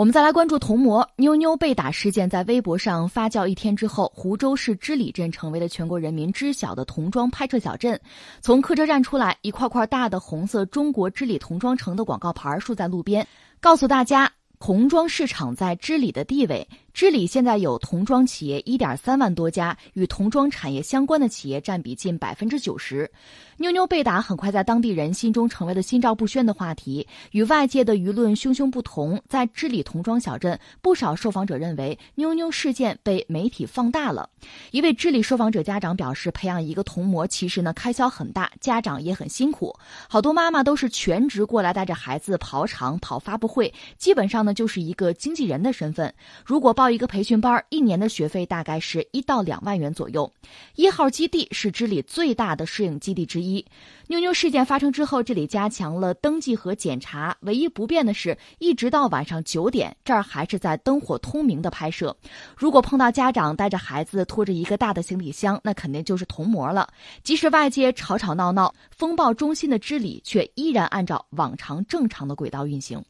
我们再来关注童模妞妞被打事件，在微博上发酵一天之后，湖州市织里镇成为了全国人民知晓的童装拍摄小镇。从客车站出来，一块块大的红色“中国织里童装城”的广告牌竖在路边，告诉大家童装市场在织里的地位。织里现在有童装企业一点三万多家，与童装产业相关的企业占比近百分之九十。妞妞被打很快在当地人心中成为了心照不宣的话题。与外界的舆论汹汹不同，在织里童装小镇，不少受访者认为妞妞事件被媒体放大了。一位织里受访者家长表示，培养一个童模其实呢开销很大，家长也很辛苦。好多妈妈都是全职过来带着孩子跑场、跑发布会，基本上呢就是一个经纪人的身份。如果报一个培训班，一年的学费大概是一到两万元左右。一号基地是织里最大的摄影基地之一。妞妞事件发生之后，这里加强了登记和检查，唯一不变的是，一直到晚上九点，这儿还是在灯火通明的拍摄。如果碰到家长带着孩子拖着一个大的行李箱，那肯定就是童模了。即使外界吵吵闹闹，风暴中心的织里却依然按照往常正常的轨道运行。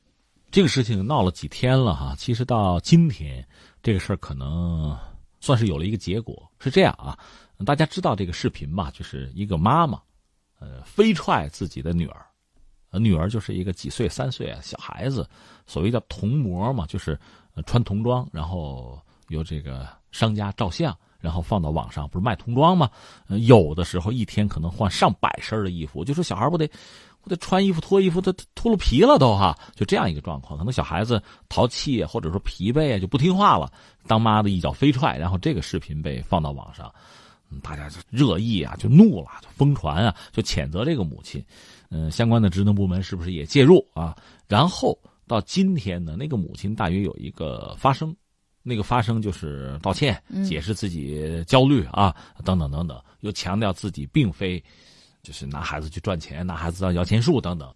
这个事情闹了几天了哈，其实到今天，这个事儿可能算是有了一个结果。是这样啊，大家知道这个视频吧？就是一个妈妈，呃，飞踹自己的女儿，女儿就是一个几岁、三岁啊小孩子，所谓叫童模嘛，就是穿童装，然后由这个商家照相，然后放到网上，不是卖童装吗？有的时候一天可能换上百身的衣服，就说小孩不得。我得穿衣服脱衣服，他脱了皮了都哈，就这样一个状况。可能小孩子淘气或者说疲惫啊，就不听话了，当妈的一脚飞踹，然后这个视频被放到网上，大家就热议啊，就怒了，就疯传啊，就谴责这个母亲。嗯，相关的职能部门是不是也介入啊？然后到今天呢，那个母亲大约有一个发声，那个发声就是道歉，解释自己焦虑啊，等等等等，又强调自己并非。就是拿孩子去赚钱，拿孩子当摇钱树等等。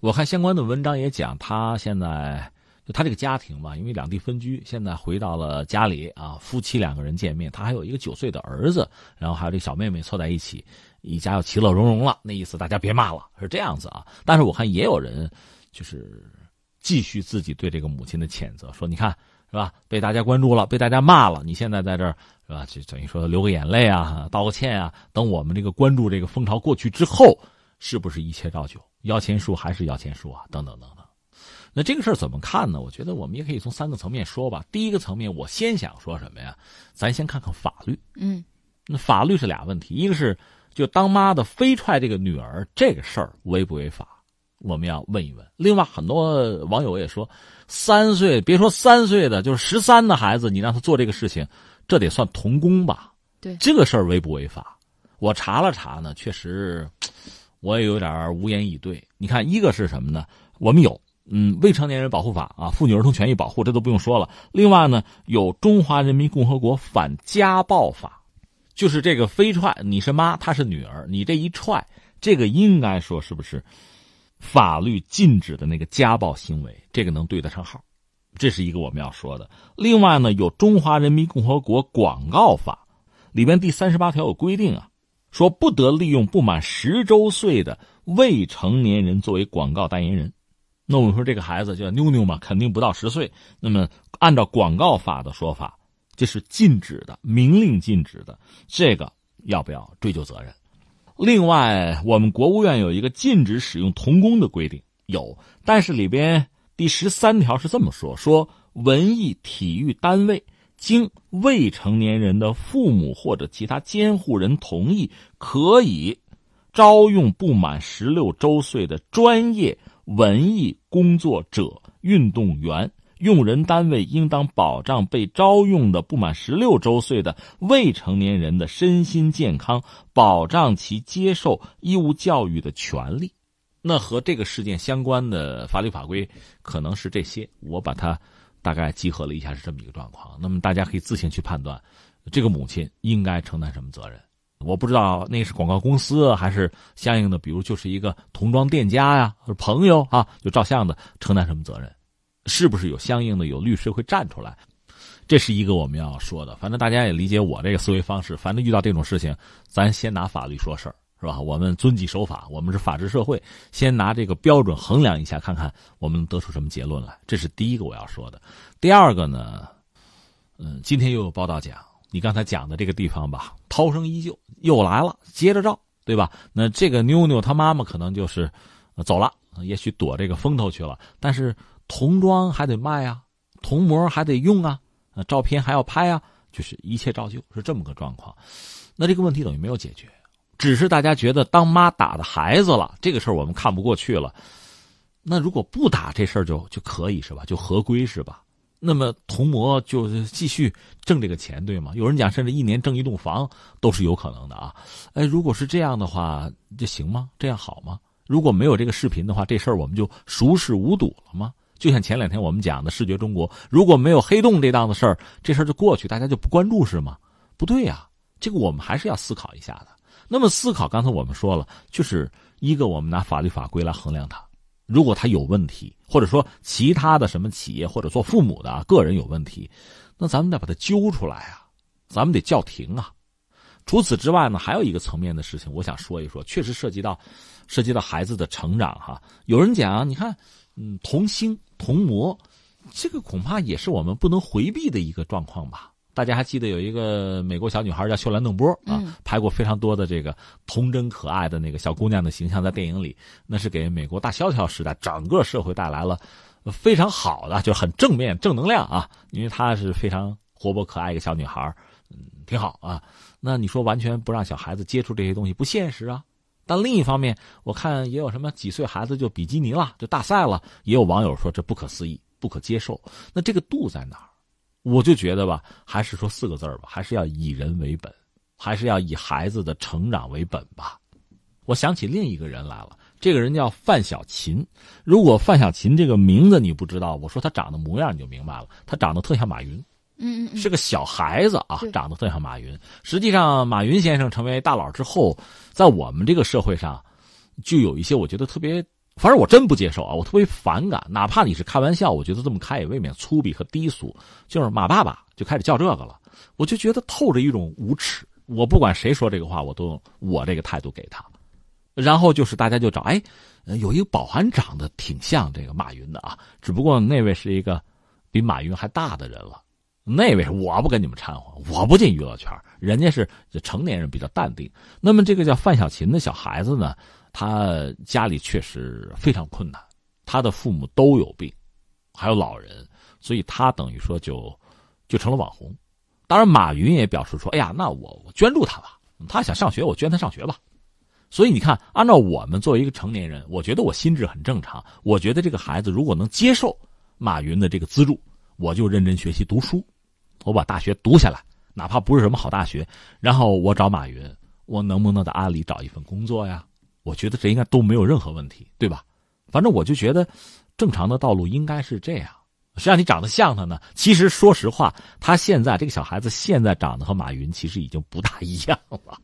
我看相关的文章也讲，他现在就他这个家庭嘛，因为两地分居，现在回到了家里啊，夫妻两个人见面，他还有一个九岁的儿子，然后还有这小妹妹凑在一起，一家要其乐融融了。那意思大家别骂了，是这样子啊。但是我看也有人就是继续自己对这个母亲的谴责，说你看是吧，被大家关注了，被大家骂了，你现在在这儿。是吧？就等于说流个眼泪啊，道个歉啊。等我们这个关注这个风潮过去之后，是不是一切照旧？摇钱树还是摇钱树啊？等等等等。那这个事儿怎么看呢？我觉得我们也可以从三个层面说吧。第一个层面，我先想说什么呀？咱先看看法律。嗯，那法律是俩问题，一个是就当妈的飞踹这个女儿这个事儿违不违法？我们要问一问。另外，很多网友也说，三岁别说三岁的，就是十三的孩子，你让他做这个事情。这得算童工吧？对，这个事儿违不违法？我查了查呢，确实，我也有点无言以对。你看，一个是什么呢？我们有嗯未成年人保护法啊，妇女儿童权益保护，这都不用说了。另外呢，有中华人民共和国反家暴法，就是这个飞踹，你是妈，她是女儿，你这一踹，这个应该说是不是法律禁止的那个家暴行为？这个能对得上号？这是一个我们要说的。另外呢，有《中华人民共和国广告法》里边第三十八条有规定啊，说不得利用不满十周岁的未成年人作为广告代言人。那我们说这个孩子叫妞妞嘛，肯定不到十岁。那么按照广告法的说法，这是禁止的，明令禁止的。这个要不要追究责任？另外，我们国务院有一个禁止使用童工的规定，有，但是里边。第十三条是这么说：说文艺体育单位经未成年人的父母或者其他监护人同意，可以招用不满十六周岁的专业文艺工作者、运动员。用人单位应当保障被招用的不满十六周岁的未成年人的身心健康，保障其接受义务教育的权利。那和这个事件相关的法律法规可能是这些，我把它大概集合了一下，是这么一个状况。那么大家可以自行去判断，这个母亲应该承担什么责任。我不知道那是广告公司还是相应的，比如就是一个童装店家呀，或者朋友啊，就照相的承担什么责任？是不是有相应的有律师会站出来？这是一个我们要说的。反正大家也理解我这个思维方式，反正遇到这种事情，咱先拿法律说事儿。是吧？我们遵纪守法，我们是法治社会，先拿这个标准衡量一下，看看我们得出什么结论来。这是第一个我要说的。第二个呢，嗯，今天又有报道讲，你刚才讲的这个地方吧，涛声依旧，又来了，接着照，对吧？那这个妞妞她妈妈可能就是走了，也许躲这个风头去了，但是童装还得卖啊，童模还得用啊，照片还要拍啊，就是一切照旧，是这么个状况。那这个问题等于没有解决。只是大家觉得当妈打的孩子了，这个事儿我们看不过去了。那如果不打这事儿就就可以是吧？就合规是吧？那么童模就继续挣这个钱对吗？有人讲甚至一年挣一栋房都是有可能的啊。哎，如果是这样的话，这行吗？这样好吗？如果没有这个视频的话，这事儿我们就熟视无睹了吗？就像前两天我们讲的视觉中国，如果没有黑洞这档子事儿，这事儿就过去，大家就不关注是吗？不对呀，这个我们还是要思考一下的。那么思考，刚才我们说了，就是一个我们拿法律法规来衡量它，如果它有问题，或者说其他的什么企业或者做父母的个人有问题，那咱们得把它揪出来啊，咱们得叫停啊。除此之外呢，还有一个层面的事情，我想说一说，确实涉及到涉及到孩子的成长哈。有人讲，你看，嗯，童星童模，这个恐怕也是我们不能回避的一个状况吧。大家还记得有一个美国小女孩叫秀兰邓波啊，拍过非常多的这个童真可爱的那个小姑娘的形象在电影里，那是给美国大萧条时代整个社会带来了非常好的，就很正面正能量啊，因为她是非常活泼可爱一个小女孩，嗯，挺好啊。那你说完全不让小孩子接触这些东西不现实啊？但另一方面，我看也有什么几岁孩子就比基尼了，就大赛了，也有网友说这不可思议，不可接受。那这个度在哪儿？我就觉得吧，还是说四个字儿吧，还是要以人为本，还是要以孩子的成长为本吧。我想起另一个人来了，这个人叫范小勤。如果范小勤这个名字你不知道，我说他长得模样你就明白了，他长得特像马云，嗯嗯，是个小孩子啊，长得特像马云。实际上，马云先生成为大佬之后，在我们这个社会上，就有一些我觉得特别。反正我真不接受啊！我特别反感，哪怕你是开玩笑，我觉得这么开也未免粗鄙和低俗。就是马爸爸就开始叫这个了，我就觉得透着一种无耻。我不管谁说这个话，我都我这个态度给他。然后就是大家就找，哎，有一个保安长得挺像这个马云的啊，只不过那位是一个比马云还大的人了。那位我不跟你们掺和，我不进娱乐圈，人家是成年人比较淡定。那么这个叫范小勤的小孩子呢？他家里确实非常困难，他的父母都有病，还有老人，所以他等于说就就成了网红。当然，马云也表示说：“哎呀，那我我捐助他吧，他想上学，我捐他上学吧。”所以你看，按照我们作为一个成年人，我觉得我心智很正常。我觉得这个孩子如果能接受马云的这个资助，我就认真学习读书，我把大学读下来，哪怕不是什么好大学，然后我找马云，我能不能在阿里找一份工作呀？我觉得这应该都没有任何问题，对吧？反正我就觉得，正常的道路应该是这样。谁让你长得像他呢？其实说实话，他现在这个小孩子现在长得和马云其实已经不大一样了，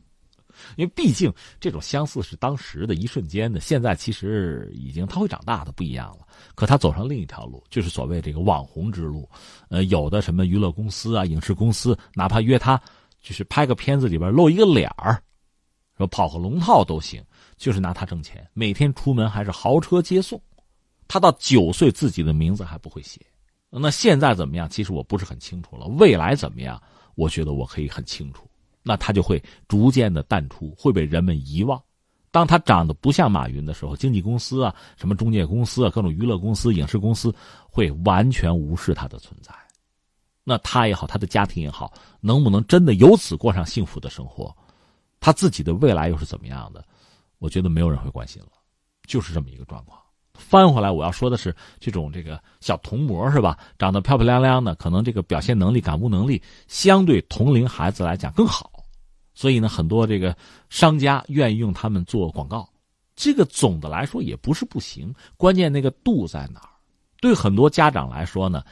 因为毕竟这种相似是当时的一瞬间的，现在其实已经他会长大的不一样了。可他走上另一条路，就是所谓这个网红之路。呃，有的什么娱乐公司啊、影视公司，哪怕约他，就是拍个片子里边露一个脸儿，说跑个龙套都行。就是拿他挣钱，每天出门还是豪车接送。他到九岁自己的名字还不会写，那现在怎么样？其实我不是很清楚了。未来怎么样？我觉得我可以很清楚。那他就会逐渐的淡出，会被人们遗忘。当他长得不像马云的时候，经纪公司啊、什么中介公司啊、各种娱乐公司、影视公司会完全无视他的存在。那他也好，他的家庭也好，能不能真的由此过上幸福的生活？他自己的未来又是怎么样的？我觉得没有人会关心了，就是这么一个状况。翻回来，我要说的是，这种这个小童模是吧？长得漂漂亮亮的，可能这个表现能力、感悟能力相对同龄孩子来讲更好，所以呢，很多这个商家愿意用他们做广告。这个总的来说也不是不行，关键那个度在哪儿？对很多家长来说呢，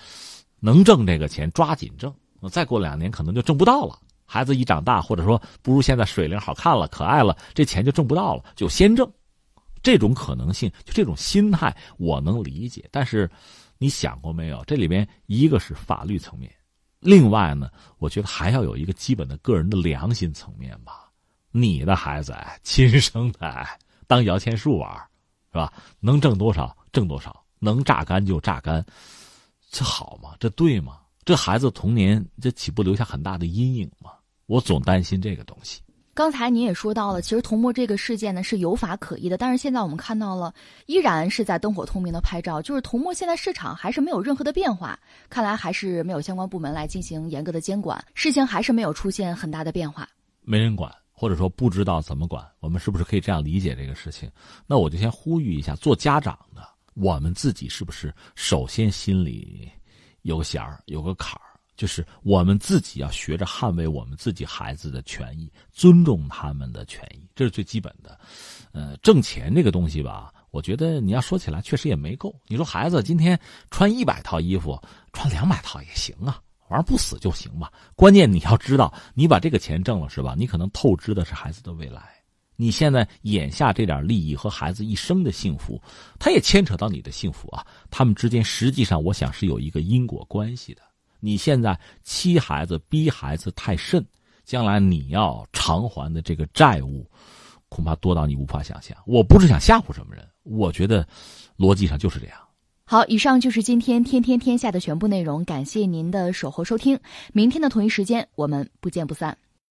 能挣这个钱抓紧挣，再过两年可能就挣不到了。孩子一长大，或者说不如现在水灵好看了、可爱了，这钱就挣不到了，就先挣。这种可能性，就这种心态，我能理解。但是，你想过没有？这里边一个是法律层面，另外呢，我觉得还要有一个基本的个人的良心层面吧。你的孩子哎，亲生的，当摇钱树玩，是吧？能挣多少挣多少，能榨干就榨干，这好吗？这对吗？这孩子童年这岂不留下很大的阴影吗？我总担心这个东西。刚才您也说到了，其实童摸这个事件呢是有法可依的，但是现在我们看到了，依然是在灯火通明的拍照，就是童摸现在市场还是没有任何的变化，看来还是没有相关部门来进行严格的监管，事情还是没有出现很大的变化，没人管，或者说不知道怎么管，我们是不是可以这样理解这个事情？那我就先呼吁一下，做家长的，我们自己是不是首先心里有个弦儿，有个坎儿？就是我们自己要学着捍卫我们自己孩子的权益，尊重他们的权益，这是最基本的。呃，挣钱这个东西吧，我觉得你要说起来确实也没够。你说孩子今天穿一百套衣服，穿两百套也行啊，玩不死就行吧。关键你要知道，你把这个钱挣了是吧？你可能透支的是孩子的未来。你现在眼下这点利益和孩子一生的幸福，它也牵扯到你的幸福啊。他们之间实际上，我想是有一个因果关系的。你现在欺孩子、逼孩子太甚，将来你要偿还的这个债务，恐怕多到你无法想象。我不是想吓唬什么人，我觉得逻辑上就是这样。好，以上就是今天天天天下的全部内容，感谢您的守候收听。明天的同一时间，我们不见不散。